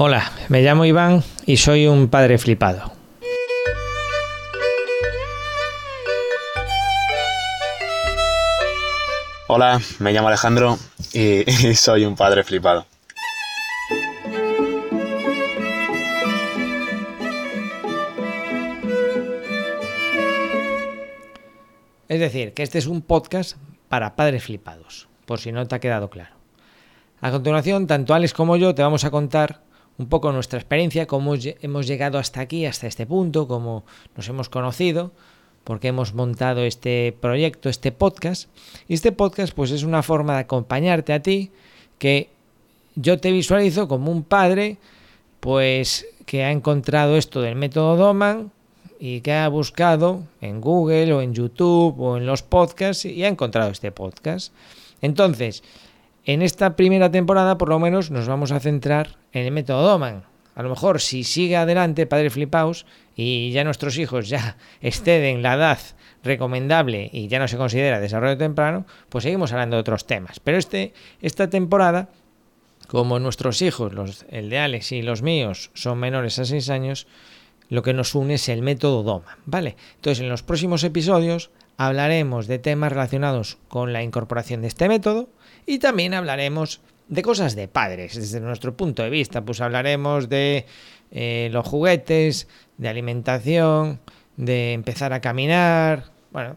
Hola, me llamo Iván y soy un padre flipado. Hola, me llamo Alejandro y, soy un padre flipado. Es decir, que este es un podcast para padres flipados, por si no te ha quedado claro. A continuación, tanto Alex como yo te vamos a contar un poco nuestra experiencia, cómo hemos llegado hasta aquí, hasta este punto, cómo nos hemos conocido, porque hemos montado este proyecto, este podcast. Y este podcast pues es una forma de acompañarte a ti, que yo te visualizo como un padre pues que ha encontrado esto del método Doman y que ha buscado en Google o en YouTube o en los podcasts y ha encontrado este podcast. Entonces, en esta primera temporada por lo menos nos vamos a centrar en el método Doman. A lo mejor si sigue adelante Padre Flipaus y ya nuestros hijos ya exceden la edad recomendable y ya no se considera desarrollo temprano, pues seguimos hablando de otros temas. Pero este, esta temporada, como nuestros hijos, los, el de Alex y los míos, son menores a 6 años, lo que nos une es el método DOMA, ¿vale? Entonces, en los próximos episodios hablaremos de temas relacionados con la incorporación de este método, y también hablaremos de cosas de padres, desde nuestro punto de vista. Pues hablaremos de eh, los juguetes, de alimentación, de empezar a caminar, bueno,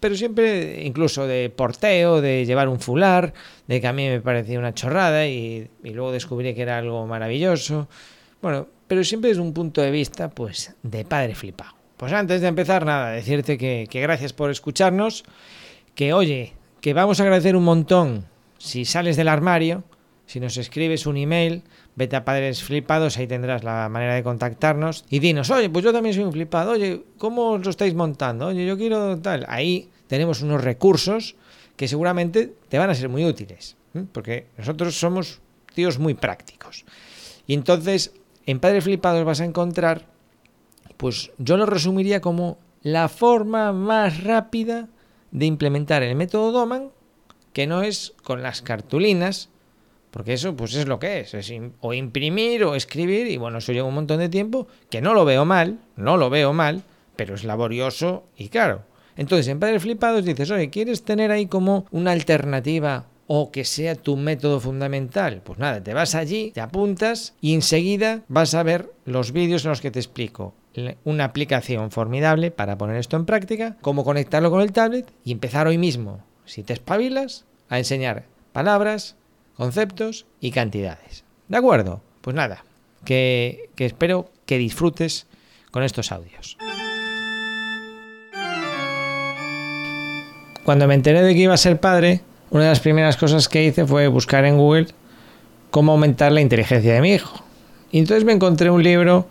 pero siempre incluso de porteo, de llevar un fular, de que a mí me parecía una chorrada y, luego descubrí que era algo maravilloso. Bueno, pero siempre desde un punto de vista, pues, de padre flipado. Pues antes de empezar, nada, decirte que, que gracias por escucharnos, que oye, que vamos a agradecer un montón si sales del armario, si nos escribes un email, vete a Padres Flipados, ahí tendrás la manera de contactarnos y dinos, oye, pues yo también soy un flipado, oye, ¿cómo os lo estáis montando? Oye, yo quiero tal. Ahí tenemos unos recursos que seguramente te van a ser muy útiles, porque nosotros somos tíos muy prácticos. Y entonces, en Padres Flipados vas a encontrar, pues yo lo resumiría como la forma más rápida de implementar el método Doman, que no es con las cartulinas, porque eso pues es lo que es, es o imprimir o escribir, y bueno, eso lleva un montón de tiempo, que no lo veo mal, no lo veo mal, pero es laborioso y caro. Entonces, en Padres Flipados dices, oye, ¿quieres tener ahí como una alternativa o que sea tu método fundamental? Pues nada, te vas allí, te apuntas y enseguida vas a ver los vídeos en los que te explico una aplicación formidable para poner esto en práctica, cómo conectarlo con el tablet y empezar hoy mismo, si te espabilas, a enseñar palabras, conceptos y cantidades. ¿De acuerdo? Pues nada, que, que espero que disfrutes con estos audios. Cuando me enteré de que iba a ser padre, una de las primeras cosas que hice fue buscar en Google cómo aumentar la inteligencia de mi hijo. Y entonces me encontré un libro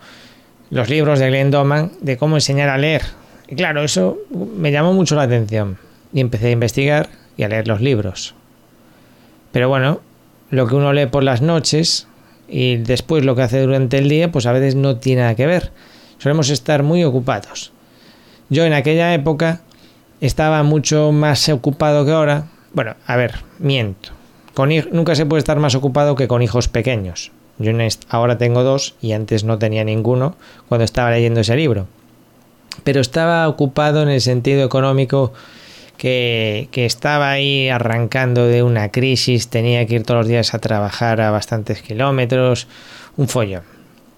los libros de Glenn Doman de cómo enseñar a leer. Y claro, eso me llamó mucho la atención y empecé a investigar y a leer los libros. Pero bueno, lo que uno lee por las noches y después lo que hace durante el día, pues a veces no tiene nada que ver. Solemos estar muy ocupados. Yo en aquella época estaba mucho más ocupado que ahora. Bueno, a ver, miento. Nunca se puede estar más ocupado que con hijos pequeños. Yo ahora tengo dos y antes no tenía ninguno cuando estaba leyendo ese libro. Pero estaba ocupado en el sentido económico que, estaba ahí arrancando de una crisis, tenía que ir todos los días a trabajar a bastantes kilómetros, un follón.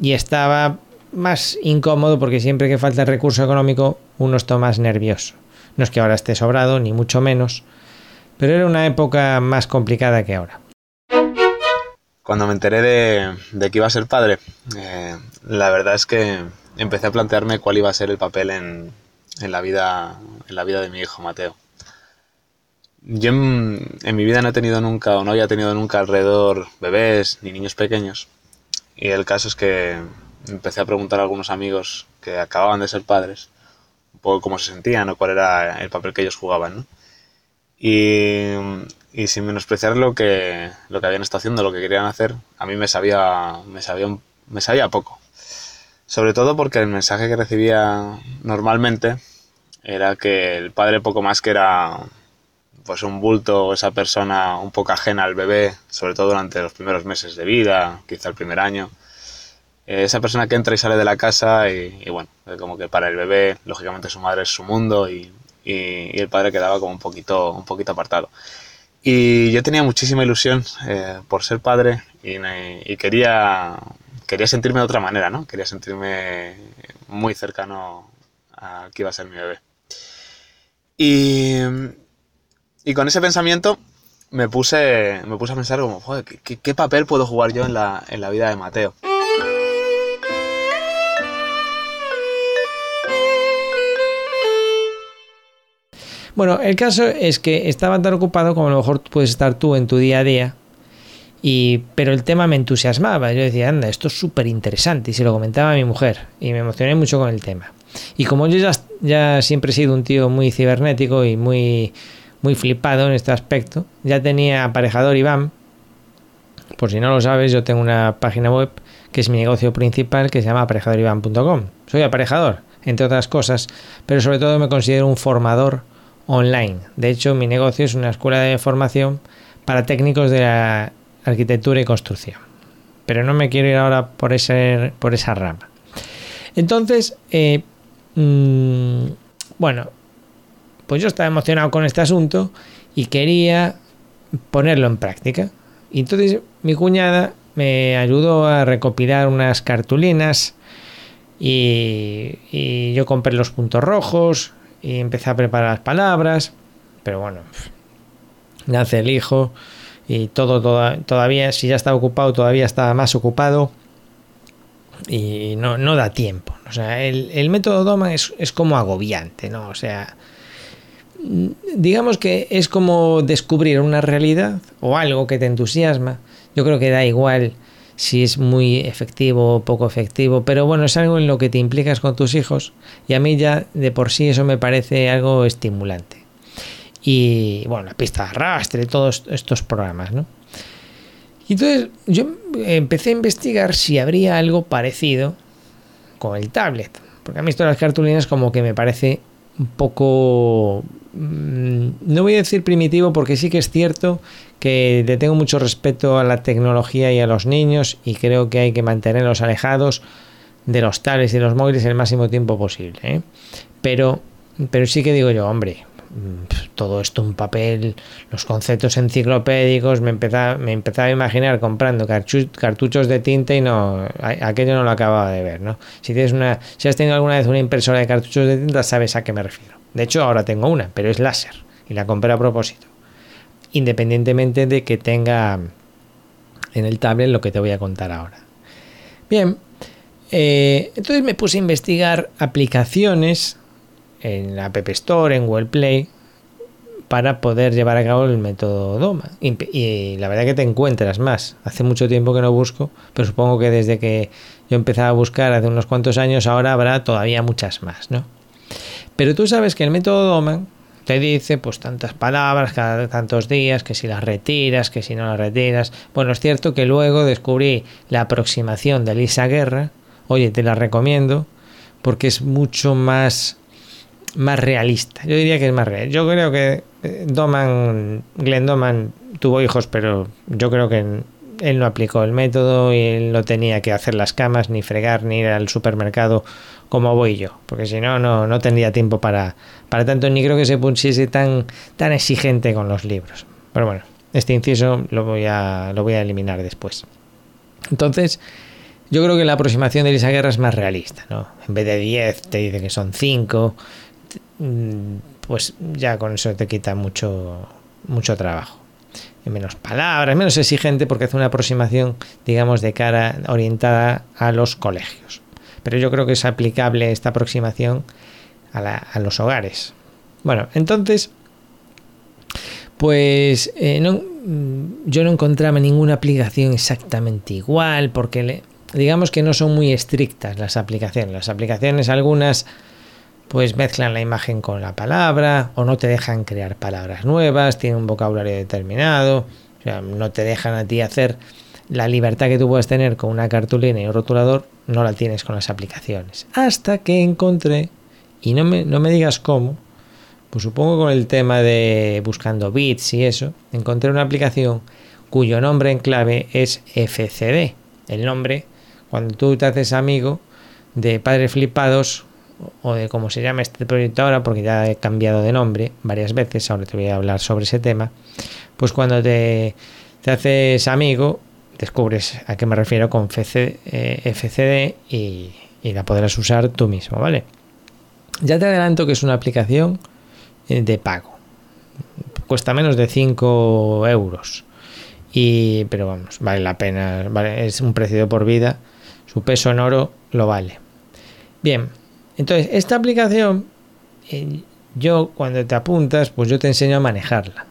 Y estaba más incómodo porque siempre que falta recurso económico uno está más nervioso. No es que ahora esté sobrado, ni mucho menos, pero era una época más complicada que ahora. Cuando me enteré de, que iba a ser padre, eh, la verdad es que empecé a plantearme cuál iba a ser el papel en, la, vida, en la vida de mi hijo Mateo. Yo en, mi vida no he tenido nunca o no había tenido nunca alrededor bebés ni niños pequeños. Y el caso es que empecé a preguntar a algunos amigos que acababan de ser padres un poco cómo se sentían o cuál era el papel que ellos jugaban. ¿no? Y, y, sin menospreciar lo que, lo que habían estado haciendo, lo que querían hacer, a mí me sabía, me sabía, me sabía poco. Sobre todo porque el mensaje que recibía normalmente era que el padre poco más que era pues un bulto o esa persona un poco ajena al bebé, sobre todo durante los primeros meses de vida, quizá el primer año. Eh, esa persona que entra y sale de la casa y, bueno, como que para el bebé, lógicamente su madre es su mundo y, el padre quedaba como un poquito, un poquito apartado. Y yo tenía muchísima ilusión eh, por ser padre y, quería, quería sentirme de otra manera, ¿no? Quería sentirme muy cercano a que iba a ser mi bebé. Y, y con ese pensamiento me puse, me puse a pensar como, joder, ¿qué, papel puedo jugar yo en la, en la vida de Mateo? Bueno, el caso es que estaba tan ocupado como a lo mejor puedes estar tú en tu día a día, y, pero el tema me entusiasmaba. Yo decía, anda, esto es súper interesante, y se lo comentaba a mi mujer, y me emocioné mucho con el tema. Y como yo ya, siempre he sido un tío muy cibernético y muy muy flipado en este aspecto. Ya tenía aparejador Iván. Por si no lo sabes, yo tengo una página web que es mi negocio principal que se llama aparejadorivan.com. Soy aparejador, entre otras cosas, pero sobre todo me considero un formador online. De hecho, mi negocio es una escuela de formación para técnicos de la arquitectura y construcción. Pero no me quiero ir ahora por, ese, por esa rama. Entonces, eh, mm, bueno, pues yo estaba emocionado con este asunto y quería ponerlo en práctica. Y entonces mi cuñada me ayudó a recopilar unas cartulinas y, yo compré los puntos rojos y empecé a preparar las palabras. Pero bueno, nace el hijo y todo, todavía, si ya estaba ocupado, todavía estaba más ocupado y no, no da tiempo. O sea, el, método Doma es, es, como agobiante, ¿no? O sea, digamos que es como descubrir una realidad o algo que te entusiasma. Yo creo que da igual si es muy efectivo o poco efectivo, pero bueno, es algo en lo que te implicas con tus hijos y a mí ya de por sí eso me parece algo estimulante. Y bueno, la pista de arrastre, todos estos programas, ¿no? Y entonces yo empecé a investigar si habría algo parecido con el tablet, porque a mí esto de las cartulinas como que me parece un poco Mm, no voy a decir primitivo porque sí que es cierto que le tengo mucho respeto a la tecnología y a los niños y creo que hay que mantenerlos alejados de los tablets y los móviles el máximo tiempo posible. ¿eh? Pero, pero sí que digo yo, hombre, mm, todo esto un papel, los conceptos enciclopédicos, me empezaba, me empezaba a imaginar comprando cartuchos de tinta y no, aquello no lo acababa de ver, ¿no? Si tienes una, si has tenido alguna vez una impresora de cartuchos de tinta, sabes a qué me refiero. De hecho, ahora tengo una, pero es láser y la compré a propósito. Independientemente de que tenga en el tablet lo que te voy a contar ahora. Bien, eh, entonces me puse a investigar aplicaciones en la App Store, en Google Play, para poder llevar a cabo el método DOMA. Y, la verdad que te encuentras más. Hace mucho tiempo que no busco, pero supongo que desde que yo empecé a buscar hace unos cuantos años, ahora habrá todavía muchas más, ¿no? Pero tú sabes que el método Doman te dice pues tantas palabras cada tantos días, que si las retiras, que si no las retiras. Bueno, es cierto que luego descubrí la aproximación de Lisa Guerra. Oye, te la recomiendo porque es mucho más más realista. Yo diría que es más real. Yo creo que eh, Doman, Glenn Doman tuvo hijos, pero yo creo que él no aplicó el método y él no tenía que hacer las camas, ni fregar, ni ir al supermercado como voy yo, porque si no, no, tendría tiempo para, para tanto, ni creo que se pusiese tan, tan exigente con los libros. Pero bueno, este inciso lo voy a, lo voy a eliminar después. Entonces, yo creo que la aproximación de Elisa Guerra es más realista, ¿no? En vez de 10 te dice que son 5, mm, pues ya con eso te quita mucho, mucho trabajo. menos palabras, menos exigente porque hace una aproximación, digamos, de cara orientada a los colegios pero yo creo que es aplicable esta aproximación a, los hogares. Bueno, entonces, pues eh, mm, yo no encontraba ninguna aplicación exactamente igual, porque digamos que no son muy estrictas las aplicaciones. Las aplicaciones algunas pues mezclan la imagen con la palabra o no te dejan crear palabras nuevas, tienen un vocabulario determinado, o sea, no te dejan a ti hacer la libertad que tú puedes tener con una cartulina y un rotulador no la tienes con las aplicaciones. Hasta que encontré, y no me, no me digas cómo, Pues supongo con el tema de buscando bits y eso, encontré una aplicación cuyo nombre en clave es FCD. El nombre, cuando tú te haces amigo de Padres Flipados o de cómo se llama este proyecto ahora, porque ya he cambiado de nombre varias veces, ahora te voy a hablar sobre ese tema, pues cuando te, te haces amigo, descubres a qué me refiero con FC, eh, FCD y, y la podrás usar tú mismo, ¿vale? Ya te adelanto que es una aplicación eh, de pago. Cuesta menos de 5 euros. Y, pero vamos, vale la pena. Vale, es un precio por vida. Su peso en oro lo vale. Bien, entonces esta aplicación, eh, yo cuando te apuntas, pues yo te enseño a manejarla.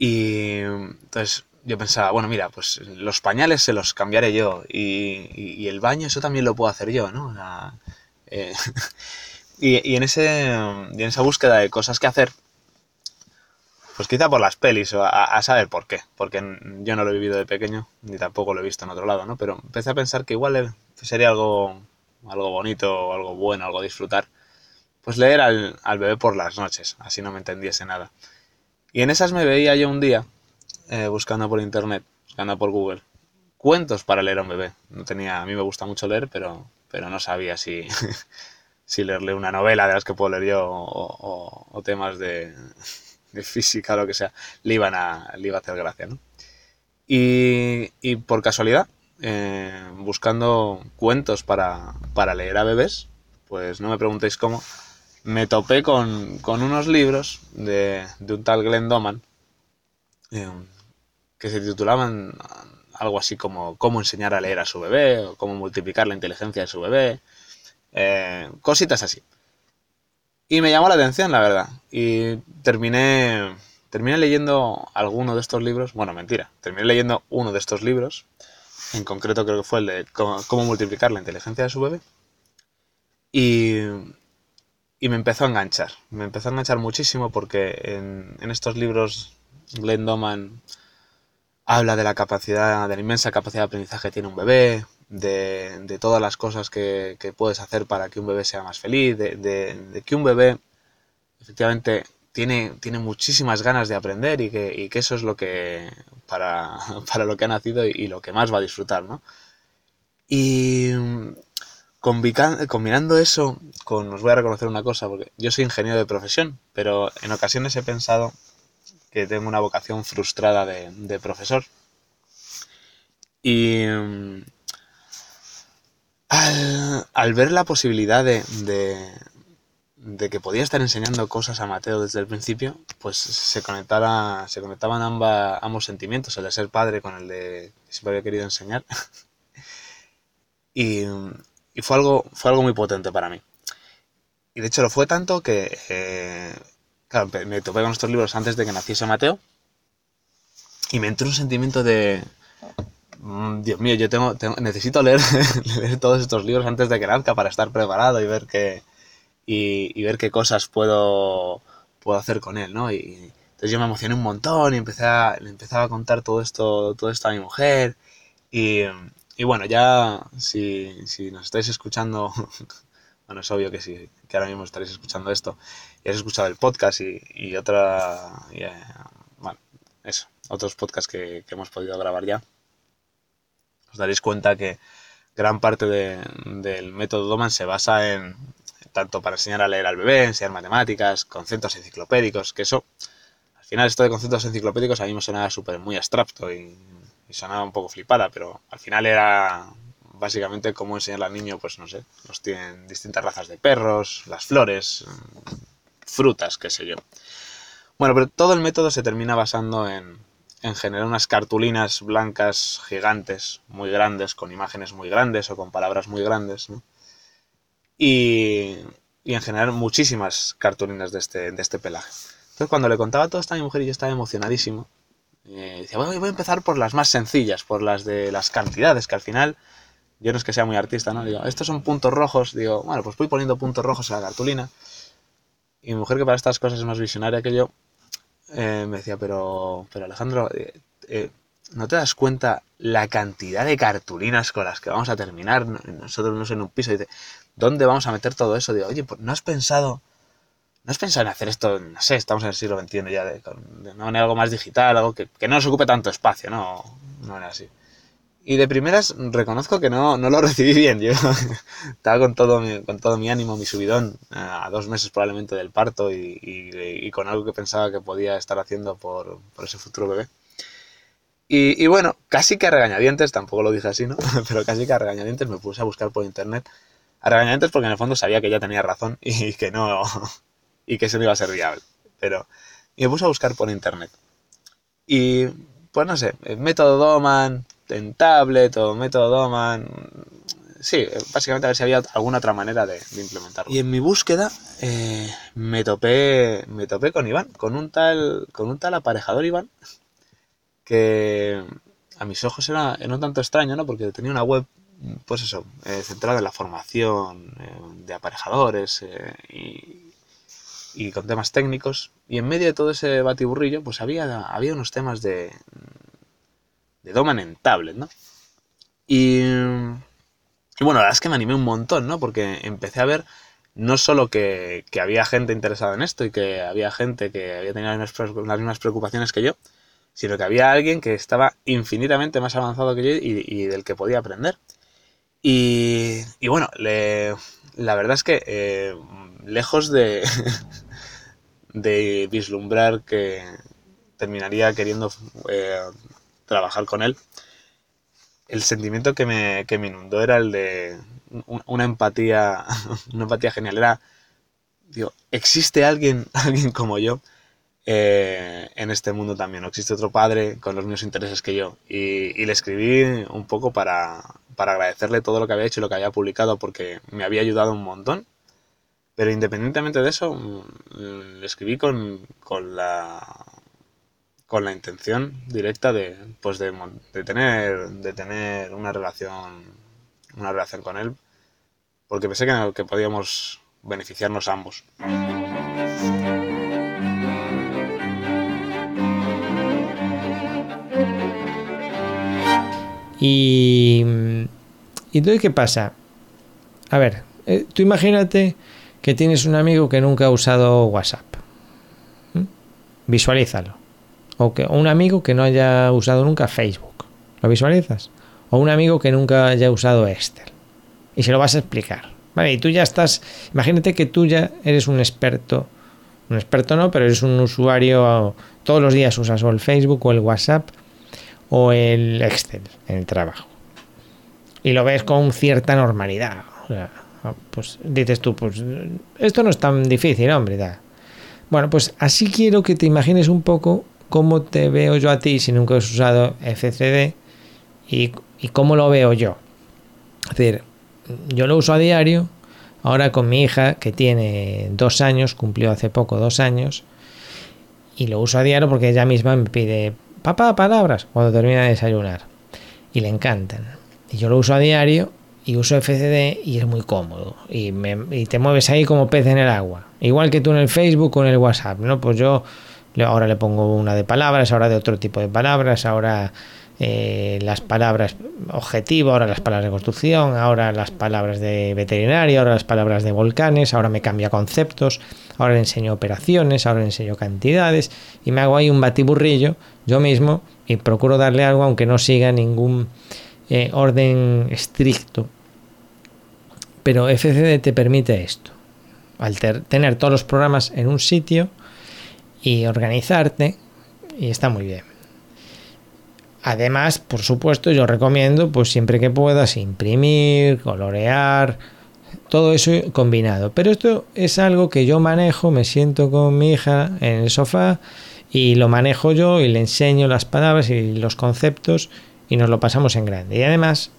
Y entonces yo pensaba, bueno, mira, pues los pañales se los cambiaré yo y, y- el baño eso también lo puedo hacer yo, ¿no? Eh, y, y en ese, en esa búsqueda de cosas que hacer, pues quizá por las pelis, o a, a saber por qué, porque yo no lo he vivido de pequeño, ni tampoco lo he visto en otro lado, ¿no? Pero empecé a pensar que igual eh, sería algo, algo bonito, algo bueno, algo disfrutar, pues leer al, al bebé por las noches, así no me entendiese nada. Y en esas me veía yo un día, eh, buscando por internet, buscando por Google, cuentos para leer a un bebé. No tenía, a mí me gusta mucho leer, pero, pero no sabía si, si leerle una novela de las que puedo leer yo o, o- temas de, de física o lo que sea, le iban a, le iba a hacer gracia, ¿no? Y, y por casualidad, eh, buscando cuentos para, para leer a bebés, pues no me preguntéis cómo, me topé con, con unos libros de, de un tal Glenn Doman eh, que se titulaban algo así como Cómo enseñar a leer a su bebé o Cómo multiplicar la inteligencia de su bebé, eh, cositas así. Y me llamó la atención, la verdad. Y terminé, terminé leyendo alguno de estos libros. Bueno, mentira. Terminé leyendo uno de estos libros. En concreto creo que fue el de Cómo, cómo multiplicar la inteligencia de su bebé. Y, y me empezó a enganchar. Me empezó a enganchar muchísimo porque en, estos libros Glenn Doman habla de la capacidad, de la inmensa capacidad de aprendizaje que tiene un bebé, de, de todas las cosas que, que puedes hacer para que un bebé sea más feliz, de, de- que un bebé efectivamente tiene, tiene muchísimas ganas de aprender y que, y que eso es lo que para, para lo que ha nacido y, y lo que más va a disfrutar, ¿no? Y combinando eso con, os voy a reconocer una cosa, porque yo soy ingeniero de profesión, pero en ocasiones he pensado que tengo una vocación frustrada de, de profesor. Y mm, al, al ver la posibilidad de, de, de que podía estar enseñando cosas a Mateo desde el principio, pues se, conectara, se conectaban ambos sentimientos, el de ser padre con el de siempre había querido enseñar. y, y fue, algo, fue algo muy potente para mí. Y de hecho lo fue tanto que, eh, claro, me topé con estos libros antes de que naciese Mateo y me entró un sentimiento de, mm, Dios mío, yo tengo, tengo- necesito leer, leer todos estos libros antes de que nazca para estar preparado y ver qué, y, y ver qué cosas puedo, puedo hacer con él, ¿no? Y entonces yo me emocioné un montón y empecé a, le empezaba a contar todo esto, todo esto a mi mujer y, y bueno, ya si, si nos estáis escuchando, bueno, es obvio que sí, que ahora mismo estaréis escuchando esto y has escuchado el podcast y, y otra, eh, bueno, eso, otros podcasts que, que hemos podido grabar ya, os daréis cuenta que gran parte de- del método Doman se basa en tanto para enseñar a leer al bebé, enseñar matemáticas, conceptos enciclopédicos, que eso, al final esto de conceptos enciclopédicos a mí me sonaba súper muy abstracto y, y sonaba un poco flipada, pero al final era básicamente cómo enseñarle al niño, pues no sé, los tienen distintas razas de perros, las flores, mm, frutas, qué sé yo. Bueno, pero todo el método se termina basando en, en generar unas cartulinas blancas gigantes, muy grandes, con imágenes muy grandes o con palabras muy grandes, ¿no? Y, y en generar muchísimas cartulinas de este, de este pelaje. Entonces cuando le contaba todo esto a mi mujer y yo estaba emocionadísimo, eh, decía, "Bueno, voy a empezar por las más sencillas, por las de las cantidades, que al final, yo no es que sea muy artista, ¿no? Digo, estos son puntos rojos, digo, bueno, pues voy poniendo puntos rojos en la cartulina. Y mi mujer, que para estas cosas es más visionaria que yo, eh, me decía, pero, pero Alejandro, eh, eh, ¿no te das cuenta la cantidad de cartulinas con las que vamos a terminar? Nosotros no en un piso. Y dice, ¿dónde vamos a meter todo eso? Digo, oye, pues no has pensado, no has pensado en hacer esto, no sé, estamos en el siglo XXI ya, de, de una manera algo más digital, algo que, que no nos ocupe tanto espacio, ¿no? No era así. Y de primeras reconozco que no, no lo recibí bien. Yo estaba con todo, mi, con todo mi ánimo, mi subidón, a dos meses probablemente del parto y, y, y con algo que pensaba que podía estar haciendo por, por ese futuro bebé. Y, y, bueno, casi que a regañadientes, tampoco lo dije así, ¿no? Pero casi que a regañadientes me puse a buscar por internet. A regañadientes porque en el fondo sabía que ya tenía razón y que no. Y que eso no iba a ser viable. Pero. Me puse a buscar por internet. Y. Pues no sé, método Doman, en tablet o método Doman. Sí, básicamente a ver si había alguna otra manera de, de implementarlo. Y en mi búsqueda eh, me topé me topé con Iván, con un tal con un tal aparejador Iván que a mis ojos era, era un tanto extraño, ¿no? Porque tenía una web, pues eso, eh, centrada en la formación eh, de aparejadores eh, y, y, con temas técnicos. Y en medio de todo ese batiburrillo, pues había, había unos temas de, de Doman en tablet, ¿no? Y, y bueno, la verdad es que me animé un montón, ¿no? Porque empecé a ver no solo que, que, había gente interesada en esto y que había gente que había tenido las mismas, preocupaciones que yo, sino que había alguien que estaba infinitamente más avanzado que yo y, y del que podía aprender. Y, y bueno, le, la verdad es que eh, lejos de, de vislumbrar que terminaría queriendo eh, trabajar con él, el sentimiento que me, que me inundó era el de una empatía, una empatía genial. Era, digo, ¿existe alguien, alguien como yo? eh, en este mundo también. No existe otro padre con los mismos intereses que yo. Y, le escribí un poco para, para agradecerle todo lo que había hecho y lo que había publicado porque me había ayudado un montón. Pero independientemente de eso, le escribí con, con la con la intención directa de pues de, de, tener de tener una relación una relación con él porque pensé que, que podíamos beneficiarnos ambos. Y, entonces, ¿qué pasa? A ver, eh, tú imagínate que tienes un amigo que nunca ha usado WhatsApp. Visualízalo. O que, un amigo que no haya usado nunca Facebook. ¿Lo visualizas? O un amigo que nunca haya usado Excel. Y se lo vas a explicar. Vale, y tú ya estás. Imagínate que tú ya eres un experto. Un experto no, pero eres un usuario. Todos los días usas o el Facebook o el WhatsApp o el Excel en el trabajo. Y lo ves con cierta normalidad. O sea, pues dices tú, pues esto no es tan difícil, hombre. Da. Bueno, pues así quiero que te imagines un poco cómo te veo yo a ti si nunca has usado FCD y, y cómo lo veo yo. Es decir, yo lo uso a diario, ahora con mi hija que tiene dos años, cumplió hace poco dos años, y lo uso a diario porque ella misma me pide papá, palabras, cuando termina de desayunar. Y le encantan. Y yo lo uso a diario y uso FCD y es muy cómodo. Y, te mueves ahí como pez en el agua. Igual que tú en el Facebook o en el WhatsApp, ¿no? Pues yo ahora le pongo una de palabras, ahora de otro tipo de palabras, ahora eh, las palabras objetivo, ahora las palabras de construcción, ahora las palabras de veterinario, ahora las palabras de volcanes, ahora me cambia conceptos, ahora le enseño operaciones, ahora le enseño cantidades y me hago ahí un batiburrillo yo mismo y procuro darle algo aunque no siga ningún eh, orden estricto. Pero FCD te permite esto, al tener todos los programas en un sitio y organizarte y está muy bien. Además, por supuesto, yo recomiendo, pues siempre que puedas, imprimir, colorear, todo eso combinado. Pero esto es algo que yo manejo, me siento con mi hija en el sofá y lo manejo yo y le enseño las palabras y los conceptos y nos lo pasamos en grande. Y además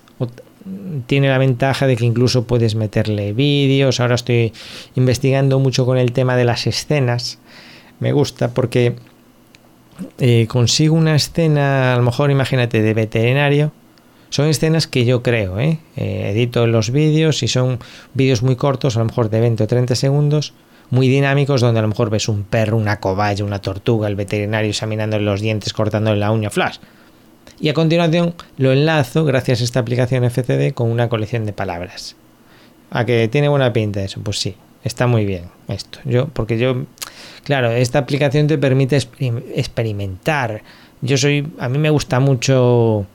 tiene la ventaja de que incluso puedes meterle vídeos. Ahora estoy investigando mucho con el tema de las escenas. Me gusta porque eh, consigo una escena, a lo mejor imagínate, de veterinario. Son escenas que yo creo, ¿eh? Eh, edito los vídeos y son vídeos muy cortos, a lo mejor de 20 o 30 segundos, muy dinámicos, donde a lo mejor ves un perro, una cobaya, una tortuga, el veterinario examinándole los dientes, cortándole la uña flash. Y a continuación lo enlazo, gracias a esta aplicación FCD, con una colección de palabras. a que tiene buena pinta eso, pues sí, está muy bien esto. Yo, porque yo, claro, esta aplicación te permite experimentar. Yo soy, a mí me gusta mucho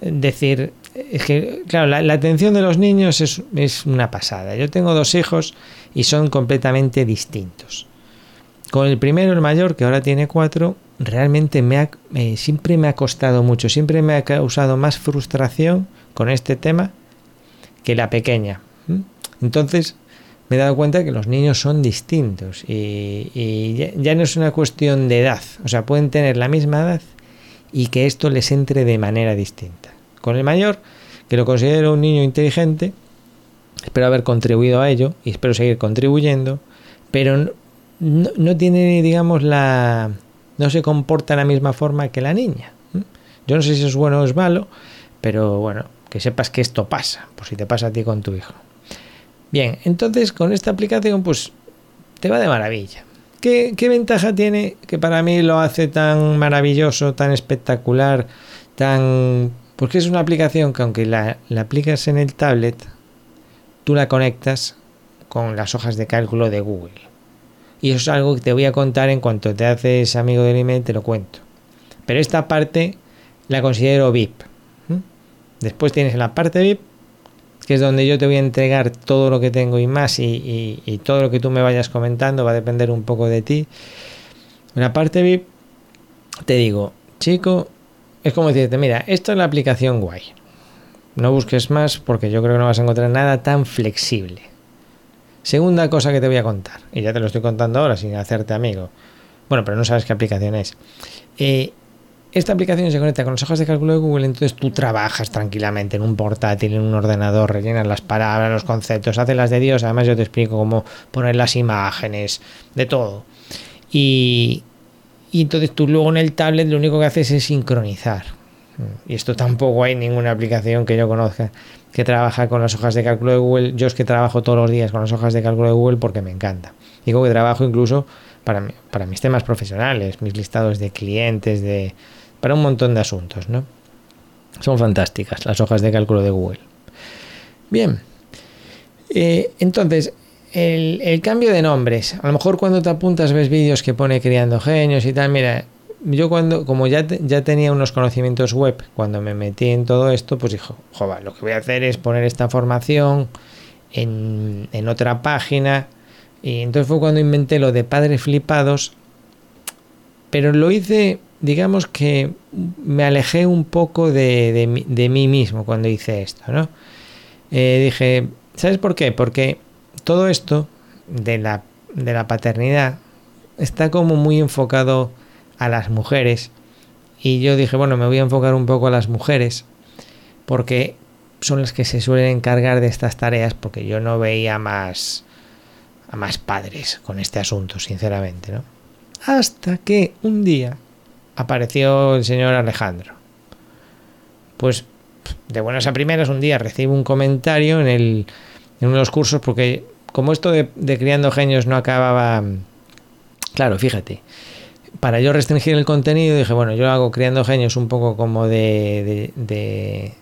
decir, es que, claro, la, atención de los niños es, es, una pasada. Yo tengo dos hijos y son completamente distintos. Con el primero, el mayor, que ahora tiene cuatro, realmente me ha, siempre me ha costado mucho, siempre me ha causado más frustración con este tema que la pequeña. Entonces, me he dado cuenta que los niños son distintos y, ya, no es una cuestión de edad, o sea, pueden tener la misma edad y que esto les entre de manera distinta. Con el mayor, que lo considero un niño inteligente, espero haber contribuido a ello y espero seguir contribuyendo, pero no, tiene, digamos, la... no se comporta de la misma forma que la niña. Yo no sé si es bueno o es malo, pero bueno, que sepas que esto pasa, por si te pasa a ti con tu hijo. Bien, entonces con esta aplicación pues te va de maravilla. ¿Qué, ventaja tiene que para mí lo hace tan maravilloso, tan espectacular, tan... Porque es una aplicación que aunque la, la aplicas en el tablet, tú la conectas con las hojas de cálculo de Google. Y eso es algo que te voy a contar en cuanto te haces amigo del email, te lo cuento. Pero esta parte la considero VIP. Después tienes la parte VIP que es donde yo te voy a entregar todo lo que tengo y más y, todo lo que tú me vayas comentando va a depender un poco de ti. En la parte VIP te digo, chico, es como decirte, mira, esto es la aplicación guay. No busques más porque yo creo que no vas a encontrar nada tan flexible. Segunda cosa que te voy a contar, y ya te lo estoy contando ahora sin hacerte amigo. Bueno, pero no sabes qué aplicación es. Eh, esta aplicación se conecta con las hojas de cálculo de Google, entonces tú trabajas tranquilamente en un portátil, en un ordenador, rellenas las palabras, los conceptos, haces las de Dios. Además, yo te explico cómo poner las imágenes, de todo. Y, entonces tú luego en el tablet lo único que haces es sincronizar. Y esto tampoco hay ninguna aplicación que yo conozca que trabaja con las hojas de cálculo de Google. Yo es que trabajo todos los días con las hojas de cálculo de Google porque me encanta. Digo que trabajo incluso para, para mis temas profesionales, mis listados de clientes, de, para un montón de asuntos, ¿no? Son fantásticas las hojas de cálculo de Google. Bien, eh, entonces, el, cambio de nombres. A lo mejor cuando te apuntas ves vídeos que pone creando genios y tal. Mira, yo cuando, como ya, ya tenía unos conocimientos web, cuando me metí en todo esto, pues dijo, joder, lo que voy a hacer es poner esta formación en, en otra página. Y entonces fue cuando inventé lo de padres flipados. Pero lo hice digamos que me alejé un poco de, mí mismo cuando hice esto, ¿no? Eh, dije, ¿sabes por qué? Porque todo esto de la, de la paternidad está como muy enfocado a las mujeres y yo dije, bueno, me voy a enfocar un poco a las mujeres porque son las que se suelen encargar de estas tareas porque yo no veía más a más padres con este asunto, sinceramente, ¿no? Hasta que un día apareció el señor Alejandro. Pues de buenas a primeras un día recibo un comentario en, el, en uno de los cursos porque como esto de, criando genios no acababa... Claro, fíjate, para yo restringir el contenido dije, bueno, yo hago criando genios un poco como de, de,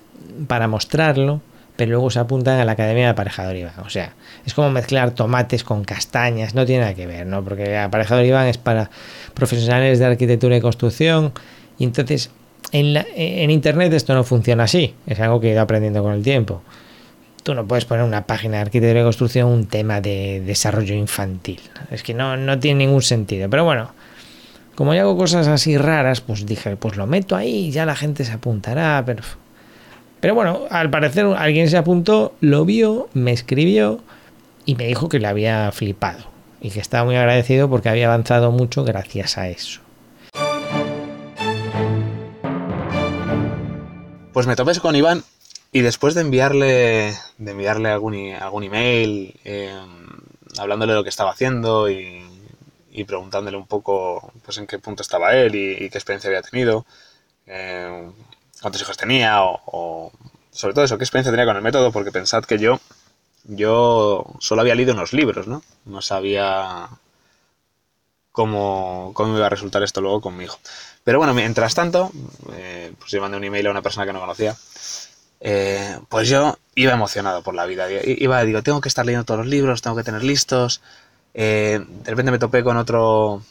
para mostrarlo, pero luego se apuntan a la Academia de Aparejador Iván. O sea, es como mezclar tomates con castañas, no tiene nada que ver, ¿no? Porque Aparejador Iván es para profesionales de arquitectura y construcción. Y entonces, en, en Internet esto no funciona así. Es algo que he ido aprendiendo con el tiempo. Tú no puedes poner una página de arquitectura y construcción un tema de desarrollo infantil. Es que no, no tiene ningún sentido. Pero bueno, como yo hago cosas así raras, pues dije, pues lo meto ahí ya la gente se apuntará. Pero, pero bueno, al parecer alguien se apuntó, lo vio, me escribió y me dijo que le había flipado y que estaba muy agradecido porque había avanzado mucho gracias a eso. Pues me topé con Iván y después de enviarle, de enviarle algún, algún email, eh, hablándole de lo que estaba haciendo y, preguntándole un poco pues en qué punto estaba él y, qué experiencia había tenido, eh, cuántos hijos tenía o, o, sobre todo eso, qué experiencia tenía con el método, porque pensad que yo yo solo había leído unos libros, ¿no? No sabía cómo, cómo iba a resultar esto luego con mi hijo. Pero bueno, mientras tanto, eh, pues yo mandé un email a una persona que no conocía, eh, pues yo iba emocionado por la vida. Iba, digo, tengo que estar leyendo todos los libros, tengo que tener listos. Eh, de repente me topé con otro...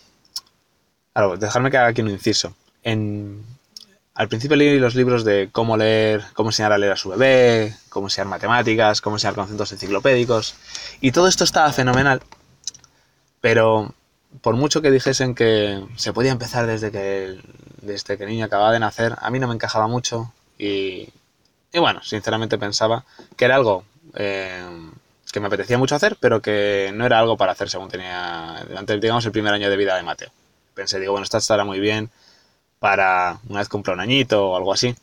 Claro, dejarme que haga aquí un inciso. En, al principio leí los libros de cómo leer, cómo enseñar a leer a su bebé, cómo enseñar matemáticas, cómo enseñar conceptos enciclopédicos. Y todo esto estaba fenomenal. Pero por mucho que dijesen que se podía empezar desde que, desde que el niño acababa de nacer, a mí no me encajaba mucho. Y, y bueno, sinceramente pensaba que era algo eh, que me apetecía mucho hacer, pero que no era algo para hacer según tenía, durante, digamos, el primer año de vida de Mateo. Pensé, digo, bueno, esto estará muy bien para una vez cumpla un añito o algo así,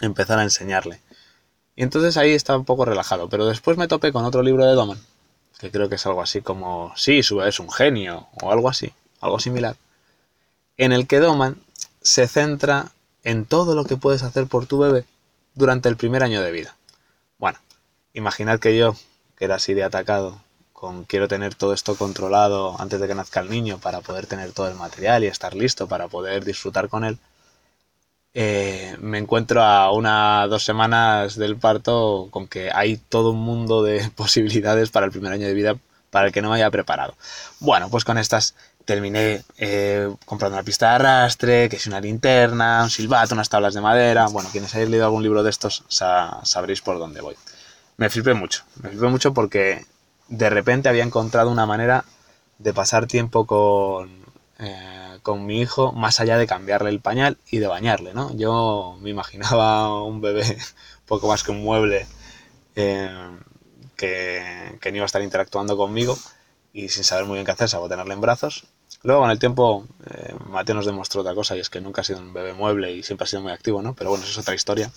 empezar a enseñarle. Y entonces ahí estaba un poco relajado, pero después me topé con otro libro de Doman, que creo que es algo así como, sí, su es un genio, o algo así, algo similar, en el que Doman se centra en todo lo que puedes hacer por tu bebé durante el primer año de vida. Bueno, imaginad que yo, que era así de atacado, quiero tener todo esto controlado antes de que nazca el niño para poder tener todo el material y estar listo para poder disfrutar con él, eh, me encuentro a una dos semanas del parto con que hay todo un mundo de posibilidades para el primer año de vida para el que no me haya preparado. Bueno, pues con estas terminé eh, comprando una pista de arrastre, que es una linterna, un silbato, unas tablas de madera. Bueno, quienes hayáis leído algún libro de estos sabréis por dónde voy. Me flipé mucho, me flipé mucho porque de repente había encontrado una manera de pasar tiempo con, eh, con mi hijo más allá de cambiarle el pañal y de bañarle, ¿no? Yo me imaginaba un bebé poco más que un mueble eh, que, que, no iba a estar interactuando conmigo y sin saber muy bien qué hacer, salvo tenerle en brazos. Luego, con el tiempo, eh, Mateo nos demostró otra cosa y es que nunca ha sido un bebé mueble y siempre ha sido muy activo, ¿no? Pero bueno, eso es otra historia.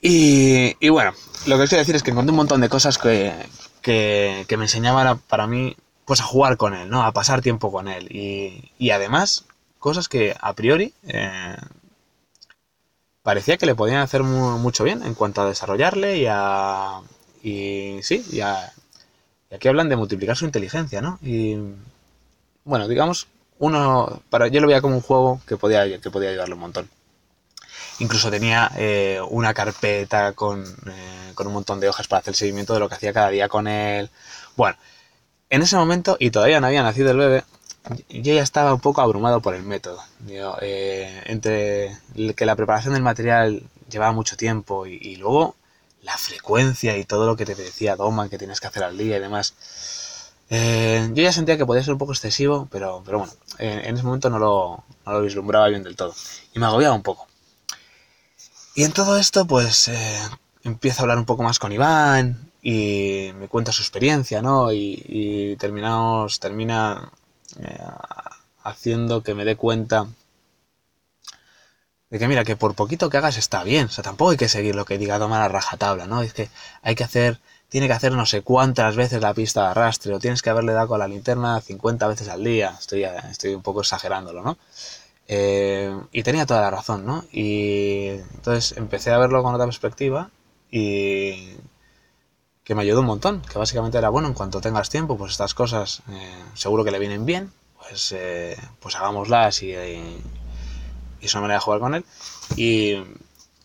Y, y bueno, lo que os quiero decir es que encontré un montón de cosas que, que, me enseñaba para mí pues a jugar con él, ¿no? A pasar tiempo con él. Y, además, cosas que a priori eh, parecía que le podían hacer mucho bien en cuanto a desarrollarle y a... Y sí, y, aquí hablan de multiplicar su inteligencia, ¿no? Y bueno, digamos, uno, para, yo lo veía como un juego que podía, que podía ayudarle un montón. Incluso tenía eh, una carpeta con, eh, con un montón de hojas para hacer el seguimiento de lo que hacía cada día con él. Bueno, en ese momento, y todavía no había nacido el bebé, yo ya estaba un poco abrumado por el método. Eh, entre que la preparación del material llevaba mucho tiempo y, luego la frecuencia y todo lo que te decía Doman que tienes que hacer al día y demás. yo ya sentía que podía ser un poco excesivo, pero, pero bueno, en ese momento no lo, no lo vislumbraba bien del todo. Y me agobiaba un poco. Y en todo esto, pues eh, empiezo a hablar un poco más con Iván y me cuenta su experiencia, ¿no? Y, terminamos, termina eh, haciendo que me dé cuenta de que mira, que por poquito que hagas está bien, o sea, tampoco hay que seguir lo que diga tomar a rajatabla, ¿no? Es que hay que hacer, tiene que hacer no sé cuántas veces la pista de arrastre, o tienes que haberle dado con la linterna 50 veces al día, estoy, estoy un poco exagerándolo, ¿no? Eh, y tenía toda la razón, ¿no? Y entonces empecé a verlo con otra perspectiva y que me ayudó un montón, que básicamente era, bueno, en cuanto tengas tiempo, pues estas cosas eh, seguro que le vienen bien, pues, eh, pues hagámoslas y, y, es una manera de jugar con él y,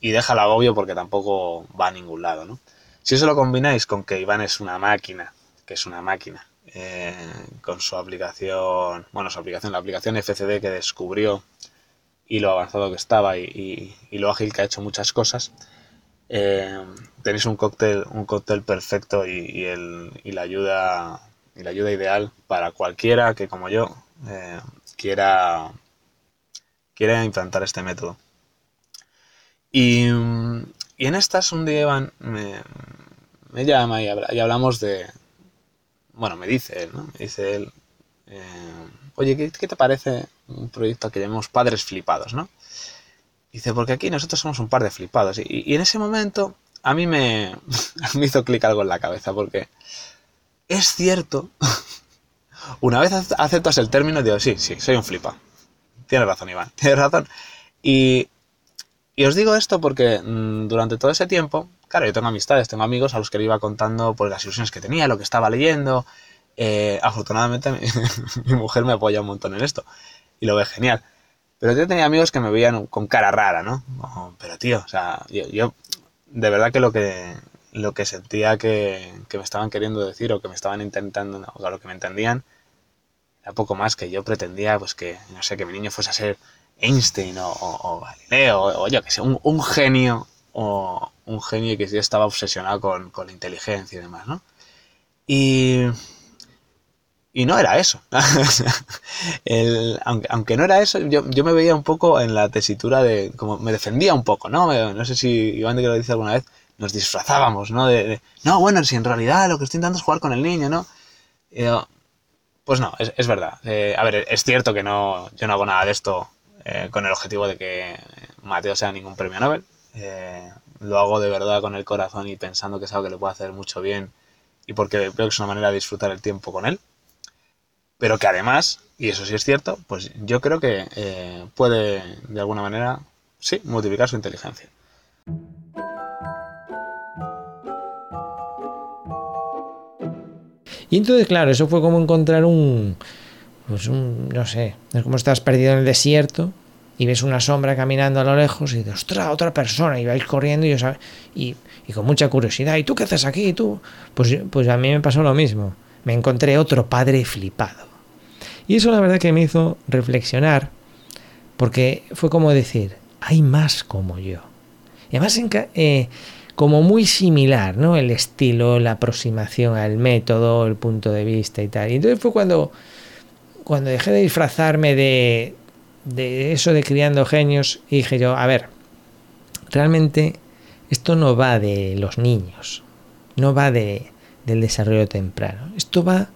y deja el agobio porque tampoco va a ningún lado, ¿no? Si eso lo combináis con que Iván es una máquina, que es una máquina, con su aplicación, bueno, su aplicación, la aplicación FCD que descubrió y lo avanzado que estaba y, lo ágil que ha hecho muchas cosas, eh, tenéis un cóctel, un cóctel perfecto y, el, y, la ayuda y la ayuda ideal para cualquiera que como yo eh, quiera quiera implantar este método. Y, en estas un día Iván me, me llama y, hablamos de, bueno, me dice él, ¿no? Me dice él, eh, oye, ¿qué, te parece un proyecto que llamamos Padres Flipados, ¿no? Dice, porque aquí nosotros somos un par de flipados. Y, en ese momento a mí me, hizo clic algo en la cabeza, porque es cierto, una vez aceptas el término, digo, sí, sí, soy un flipa. Tienes razón, Iván, tienes razón. Y, y os digo esto porque mm, durante todo ese tiempo, claro, yo tengo amistades, tengo amigos a los que le iba contando pues, las ilusiones que tenía, lo que estaba leyendo, eh, afortunadamente mi, mujer me apoya un montón en esto y lo ve genial. Pero yo tenía amigos que me veían con cara rara, ¿no? pero tío, o sea, yo, de verdad que lo que, lo que sentía que, que, me estaban queriendo decir o que me estaban intentando, o lo que me entendían, era poco más que yo pretendía, pues que, no sé, que mi niño fuese a ser Einstein o, o, Galileo o, yo que sé, un, genio o un genio que estaba obsesionado con, con la inteligencia y demás, ¿no? Y, y no era eso. el, aunque, aunque, no era eso, yo, yo, me veía un poco en la tesitura de. como me defendía un poco, ¿no? No sé si Iván de que lo dice alguna vez, nos disfrazábamos, ¿no? De, no, bueno, si en realidad lo que estoy intentando es jugar con el niño, ¿no? pues no, es, es verdad. Eh, a ver, es cierto que no, yo no hago nada de esto eh, con el objetivo de que Mateo sea ningún premio Nobel. Eh, lo hago de verdad con el corazón y pensando que es algo que le puede hacer mucho bien y porque creo que es una manera de disfrutar el tiempo con él. Pero que además, y eso sí es cierto, pues yo creo que eh, puede de alguna manera, sí, multiplicar su inteligencia. Y entonces, claro, eso fue como encontrar un, pues un, no sé, es como estás perdido en el desierto y ves una sombra caminando a lo lejos y dices, ostras, otra persona, y vais corriendo y, y, y, con mucha curiosidad, ¿y tú qué haces aquí? ¿Y tú? Pues, pues a mí me pasó lo mismo, me encontré otro padre flipado. Y eso la verdad que me hizo reflexionar, porque fue como decir, hay más como yo. Y además eh, como muy similar, ¿no? El estilo, la aproximación al método, el punto de vista y tal. Y entonces fue cuando, cuando dejé de disfrazarme de, de eso de criando genios dije yo, a ver, realmente esto no va de los niños, no va de, del desarrollo temprano, esto va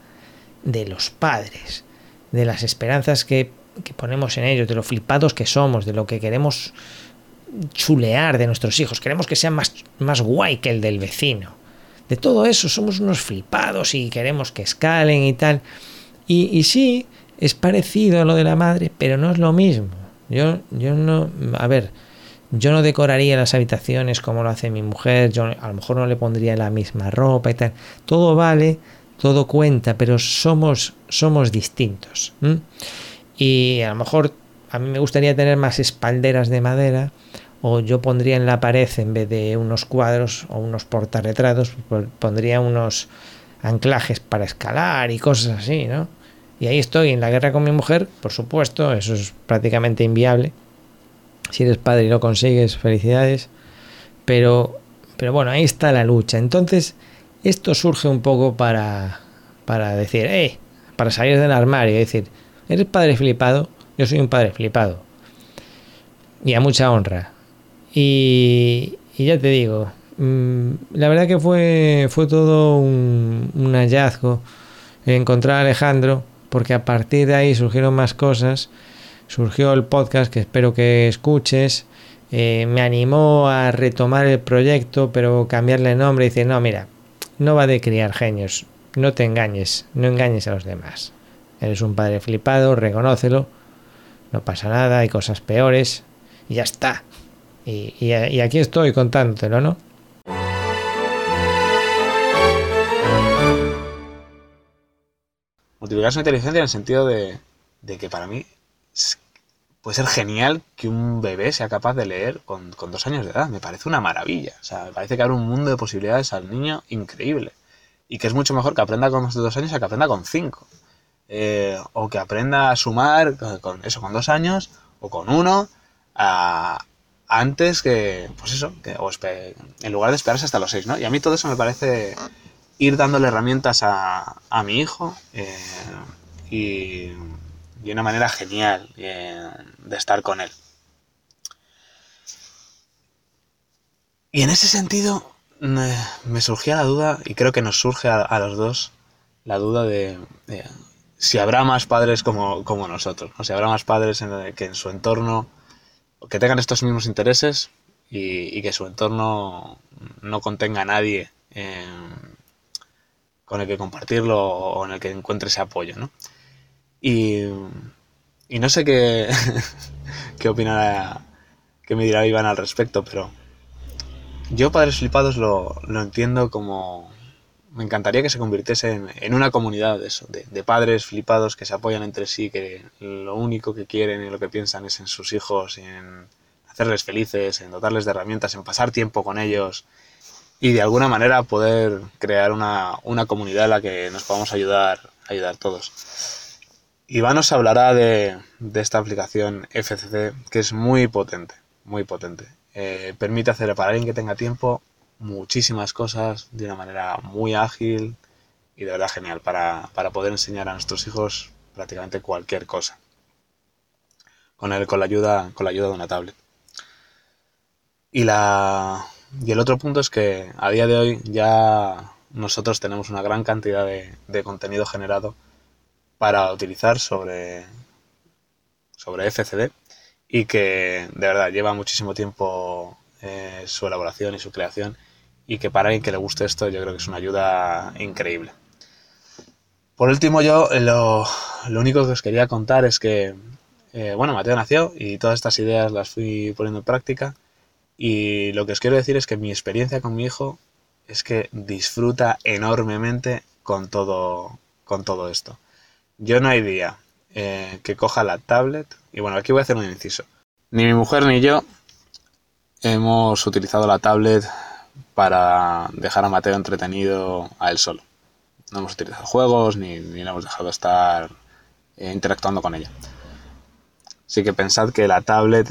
de los padres, de las esperanzas que, que ponemos en ellos, de lo flipados que somos, de lo que queremos chulear de nuestros hijos, queremos que sean más, más guay que el del vecino. De todo eso somos unos flipados y queremos que escalen y tal. Y, y sí, es parecido a lo de la madre, pero no es lo mismo. Yo, yo no, a ver, yo no decoraría las habitaciones como lo hace mi mujer, yo a lo mejor no le pondría la misma ropa y tal. Todo vale, todo cuenta, pero somos, somos distintos. Y a lo mejor a mí me gustaría tener más espalderas de madera, o yo pondría en la pared, en vez de unos cuadros o unos portarretratos, pondría unos anclajes para escalar y cosas así, ¿no? Y ahí estoy en la guerra con mi mujer, por supuesto, eso es prácticamente inviable. Si eres padre y lo consigues, felicidades. Pero, pero bueno, ahí está la lucha. Entonces, esto surge un poco para, para decir, eh, para salir del armario y decir, eres padre flipado, yo soy un padre flipado. Y a mucha honra. Y, y ya te digo, mmm, la verdad que fue, fue todo un, un hallazgo encontrar a Alejandro porque a partir de ahí surgieron más cosas. Surgió el podcast que espero que escuches. Eh, me animó a retomar el proyecto, pero cambiarle el nombre y no, mira, no va de criar genios, no te engañes, no engañes a los demás. Eres un padre flipado, reconócelo, no pasa nada, hay cosas peores, y ya está. Y, y aquí estoy contándotelo, ¿no? Multiplicar su inteligencia en el sentido de, de que para mí puede ser genial que un bebé sea capaz de leer con, con, dos años de edad. Me parece una maravilla. O sea, me parece que abre un mundo de posibilidades al niño increíble. Y que es mucho mejor que aprenda con dos años a que aprenda con cinco. Eh, o que aprenda a sumar con eso, con dos años, o con uno, a, antes que, pues eso, que, o en lugar de esperarse hasta los seis, ¿no? Y a mí todo eso me parece ir dándole herramientas a, a mi hijo eh, y, y, una manera genial eh, de estar con él. Y en ese sentido me, surgía la duda, y creo que nos surge a, a los dos, la duda de, de, si habrá más padres como, como nosotros, o si habrá más padres en, que en su entorno, que tengan estos mismos intereses y, y que su entorno no contenga a nadie. Eh, con el que compartirlo o en el que encuentre ese apoyo, ¿no? Y, y no sé qué, qué opinará, qué me dirá Iván al respecto, pero yo Padres Flipados lo, lo entiendo como... Me encantaría que se convirtiese en, en una comunidad de eso, de, de, padres flipados que se apoyan entre sí, que lo único que quieren y lo que piensan es en sus hijos en hacerles felices, en dotarles de herramientas, en pasar tiempo con ellos y de alguna manera poder crear una, comunidad en la que nos podamos ayudar, ayudar todos. Iván nos hablará de, esta aplicación FCC que es muy potente, muy potente. Eh, permite hacer para alguien que tenga tiempo muchísimas cosas de una manera muy ágil y de verdad genial para, poder enseñar a nuestros hijos prácticamente cualquier cosa con, el, con, la ayuda, con la ayuda de una tablet. Y, la, y el otro punto es que a día de hoy ya nosotros tenemos una gran cantidad de, contenido generado para utilizar sobre, sobre FCD y que de verdad lleva muchísimo tiempo eh, su elaboración y su creación y que para alguien que le guste esto yo creo que es una ayuda increíble. Por último yo eh, lo, único que os quería contar es que, eh, bueno, Mateo nació y todas estas ideas las fui poniendo en práctica y lo que os quiero decir es que mi experiencia con mi hijo es que disfruta enormemente con todo, con todo esto. Yo no hay día eh, que coja la tablet, y bueno, aquí voy a hacer un inciso. Ni mi mujer ni yo hemos utilizado la tablet para dejar a Mateo entretenido a él solo. No hemos utilizado juegos ni, ni hemos dejado estar eh, interactuando con ella. Así que pensad que la tablet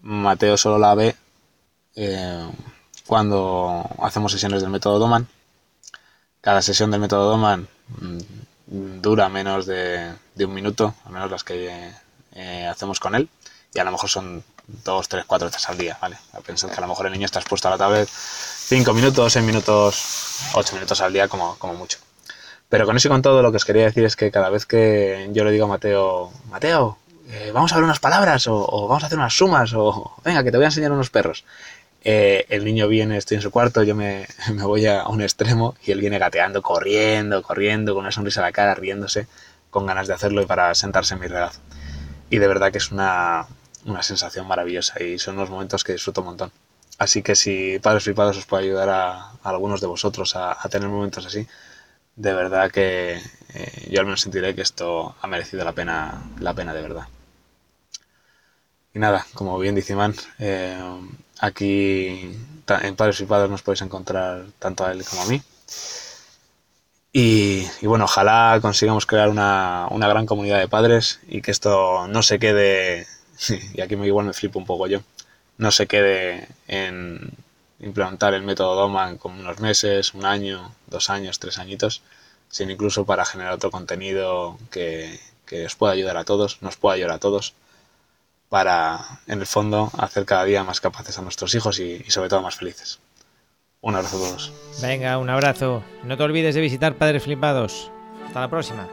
Mateo solo la ve eh, cuando hacemos sesiones del método Doman. Cada sesión del método Doman mm, dura menos de, un minuto, al menos las que eh, hacemos con él, y a lo mejor son dos, tres, cuatro veces al día, ¿vale? Pensad que a lo mejor el niño está expuesto a la tablet 5 minutos, 6 minutos, 8 minutos al día como, como mucho. Pero con eso y con todo lo que os quería decir es que cada vez que yo le digo a Mateo, Mateo, eh, vamos a ver unas palabras o, vamos a hacer unas sumas o venga, que te voy a enseñar unos perros. Eh, el niño viene, estoy en su cuarto, yo me, me, voy a un extremo y él viene gateando, corriendo, corriendo, con una sonrisa en la cara, riéndose, con ganas de hacerlo y para sentarse en mi regazo. Y de verdad que es una, una sensación maravillosa y son unos momentos que disfruto un montón. Así que si Padres Flipados os puede ayudar a, algunos de vosotros a, tener momentos así, de verdad que eh, yo al menos sentiré que esto ha merecido la pena, la pena de verdad. Y nada, como bien dice Iván, eh, aquí en Padres Flipados nos podéis encontrar tanto a él como a mí. Y, bueno, ojalá consigamos crear una, una gran comunidad de padres y que esto no se quede, y aquí igual me flipo un poco yo, no se quede en implementar el método Doman con unos meses, un año, dos años, tres añitos, sino incluso para generar otro contenido que, que os pueda ayudar a todos, nos pueda ayudar a todos, para, en el fondo, hacer cada día más capaces a nuestros hijos y, sobre todo más felices. Un abrazo a todos. Venga, un abrazo. No te olvides de visitar Padres Flipados. Hasta la próxima.